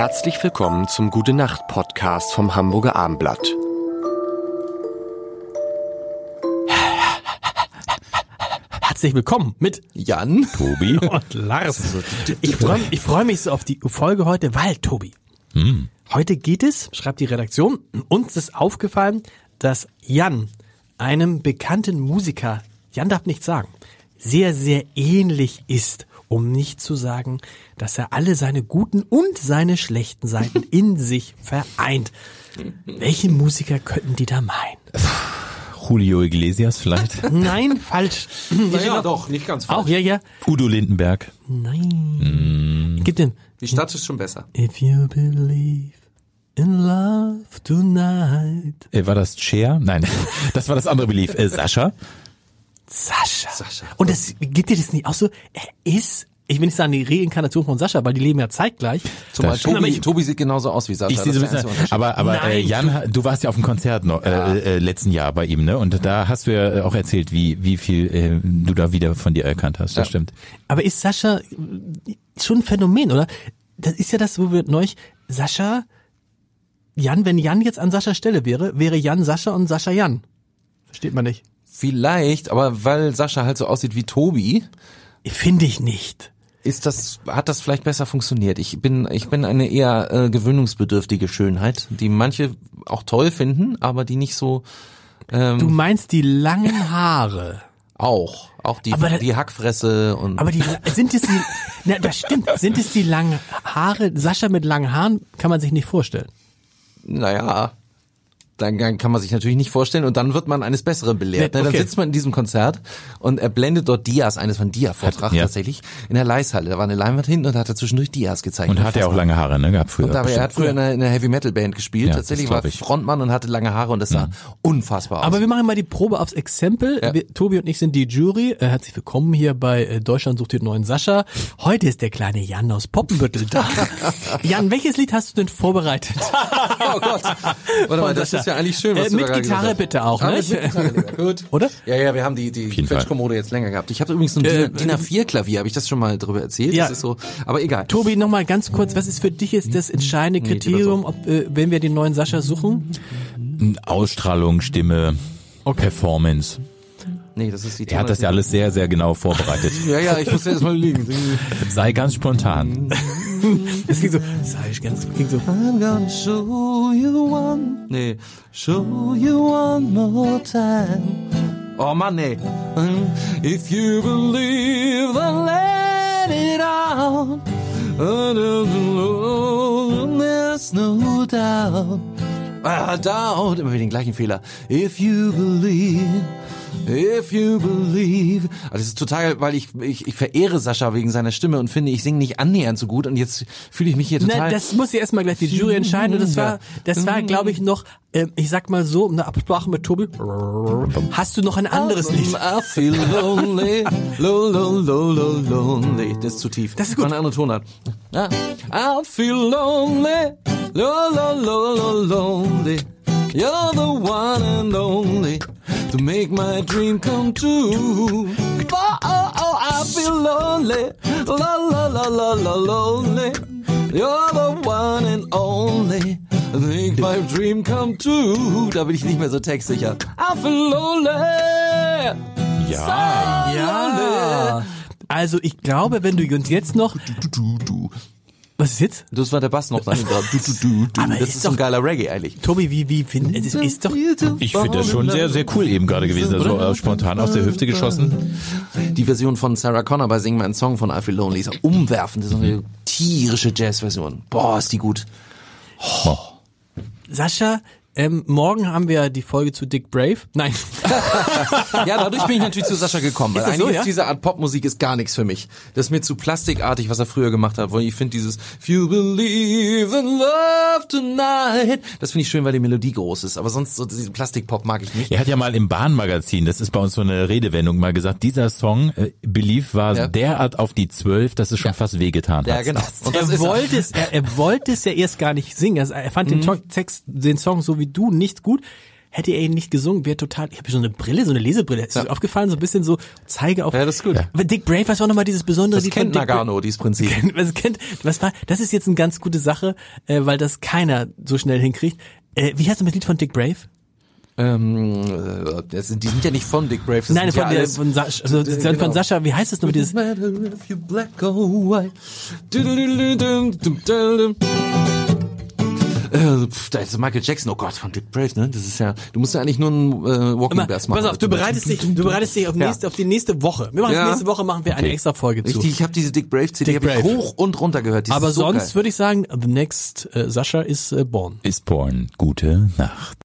Herzlich willkommen zum Gute Nacht Podcast vom Hamburger Armblatt. Herzlich willkommen mit Jan. Tobi. und Lars. Ich freue ich freu mich so auf die Folge heute, weil, Tobi, heute geht es, schreibt die Redaktion, uns ist aufgefallen, dass Jan einem bekannten Musiker, Jan darf nicht sagen, sehr, sehr ähnlich ist, um nicht zu sagen, dass er alle seine guten und seine schlechten Seiten in sich vereint. Welche Musiker könnten die da meinen? Julio Iglesias vielleicht. Nein, falsch. Naja, doch, nicht ganz falsch. Auch, ja, ja. Udo Lindenberg. Nein. Gib den. Die Stadt ist schon besser. If you believe in love tonight. Äh, war das Cher? Nein, das war das andere Belief. Äh, Sascha. Sascha. Sascha. Und das geht dir das nicht auch so? Er ist, ich will nicht sagen die Reinkarnation von Sascha, weil die leben ja zeitgleich. Zumal Das stimmt. Tobi, ich- Tobi sieht genauso aus wie Sascha. Ich sehe so bisschen, aber aber äh, Nein, Jan, du warst ja auf dem Konzert noch, äh, äh, letzten Jahr bei ihm, ne? Und da hast du ja auch erzählt, wie wie viel äh, du da wieder von dir erkannt hast. Das Ja. stimmt. Aber ist Sascha äh, schon ein Phänomen, oder? Das ist ja das, wo wir neulich, Sascha, Jan, wenn Jan jetzt an Saschas Stelle wäre, wäre Jan Sascha und Sascha Jan. Versteht man nicht. Vielleicht, aber weil Sascha halt so aussieht wie Tobi, Finde ich nicht. Ist das, hat das vielleicht besser funktioniert. Ich bin, ich bin eine eher äh, gewöhnungsbedürftige Schönheit, die manche auch toll finden, aber die nicht so Du meinst die langen Haare. auch. Auch die, Aber die Hackfresse und Aber die sind es die, na, das stimmt, sind es die langen Haare? Sascha mit langen Haaren kann man sich nicht vorstellen. naja, dann kann man sich natürlich nicht vorstellen und dann wird man eines Besseren belehrt. Nee, Ne, okay. Dann sitzt man in diesem Konzert und er blendet dort Dias, eines von Dia-Vortrag ja. tatsächlich, in der Leishalle. Da war eine Leinwand hinten und da hat er zwischendurch Dias gezeigt. Und hat ja auch lange Haare, ne? Gehabt früher. Und aber er hat früher in einer, in einer Heavy Metal Band gespielt. Ja, Tatsächlich war. Frontmann und hatte lange Haare und das sah unfassbar aus. Aber wir machen mal die Probe aufs Exempel. Ja. Wir, Tobi und ich sind die Jury. Äh, herzlich willkommen hier bei äh, Deutschland sucht den neuen Sascha. Heute ist der kleine Jan aus Poppenbüttel da. Jan, welches Lied hast du denn vorbereitet? oh Gott. Warte mal, das ist ja eigentlich schön, was Äh, du mit da gerade Gitarre bitte auch, Ah, ne? mit Gitarre lieber. Gut. Oder? Ja, ja, wir haben die, die Quetschkommode jetzt länger gehabt. Ich habe übrigens ein Äh, DIN A4-Klavier, habe ich das schon mal drüber erzählt? Ja. Das ist so, aber egal. Tobi, nochmal ganz kurz, was ist für dich jetzt das entscheidende Kriterium, ob, äh, wenn wir den neuen Sascha suchen? Ausstrahlung, Stimme, Performance. Nee, das ist die Er hat das ja alles sehr, sehr genau vorbereitet. Ja, ja, ich muss ja erstmal liegen. Sei ganz spontan. Das klingt so, sag ich ganz, klingt so. I'm gonna show you one. Nee, show you one more time. Oh Mann, nee. If you believe, then let it out. There's no doubt. Ah, doubt. Immer wieder den gleichen Fehler. If you believe. If you believe. Also das ist total, weil ich, ich, ich verehre Sascha wegen seiner Stimme und finde, ich singe nicht annähernd so gut und jetzt fühle ich mich hier total. Na, das muss ja erstmal gleich die Jury entscheiden. Und das war, das war, glaube ich, noch, äh, ich sag mal so, eine Absprache mit Tobi. Hast du noch ein anderes Lied? I feel lonely, lo, lo, lo, lo, lonely. Das ist zu tief. Das ist gut. Eine andere Tonart. I feel lonely, lo, lo, lo, lo, lonely. You're the one and only to make my dream come true. Oh, oh, oh, I feel lonely, lo, lo, lo, lo, lo, lonely. You're the one and only make my dream come true. Da bin ich nicht mehr so textsicher. I feel lonely. Ja. Ja. Also ich glaube, wenn du uns jetzt noch. Was ist jetzt? Das war der Bass noch dahinter. Du, du, du, du. Aber Das ist ist so ein doch- geiler Reggae eigentlich. Tobi, wie, wie, find, es ist doch, Ich finde das schon sehr, sehr cool eben gerade gewesen. Also äh, spontan aus der Hüfte geschossen. Die Version von Sarah Connor bei Sing My Song von I Feel Lonely ist umwerfend. Das ist so eine tierische Jazzversion. Boah, ist die gut. Sascha, ähm, morgen haben wir die Folge zu Dick Brave. Nein. Ja, dadurch bin ich natürlich zu Sascha gekommen, weil Ist das eigentlich so, ja? ist diese Art Popmusik ist gar nichts für mich. Das ist mir zu plastikartig, was er früher gemacht hat. Weil ich finde dieses If you believe in love tonight, das finde ich schön, weil die Melodie groß ist. Aber sonst so diesen Plastikpop mag ich nicht. Er hat ja mal im Bahnmagazin, das ist bei uns so eine Redewendung, mal gesagt, dieser Song, äh, Belief, war Ja. derart auf die Zwölf, dass es schon fast wehgetan hat. Ja, genau. Und er wollte es, er, er wollte es ja erst gar nicht singen. Also er fand den, Song- Text, den Song so wie du nicht gut. hätte er ihn nicht gesungen, wäre total, ich habe so eine Brille, so eine Lesebrille, ist dir aufgefallen, so ein bisschen so, zeige auf. Ja, das ist gut. Aber Dick Brave, was war nochmal dieses besondere Das Lied kennt Dick Bra- Nagano, dieses Prinzip. was kennt, was war, das ist jetzt eine ganz gute Sache, äh, weil das keiner so schnell hinkriegt. Äh, wie heißt das Lied von Dick Brave? Ähm, äh, das sind, die sind ja nicht von Dick Brave. Das Nein, sind von, ja der, von, Sascha, also, Äh, von genau. Sascha, wie heißt das nur dieses? Äh, pf, Da ist Michael Jackson, oh Gott, von Dick Brave, ne? Das ist ja, du musst ja eigentlich nur ein äh, Walking Immer, Bass machen. pass auf, du bereitest dich, du bereitest dich auf, Ja. nächste, auf die nächste Woche. Wir machen Ja. nächste Woche machen wir eine extra Folge zu. Richtig, ich habe diese Dick Brave CD Dick Brave. hoch und runter gehört. Die ist Aber so sonst würde ich sagen, the next äh, Sascha is äh, born. Ist born. Gute Nacht.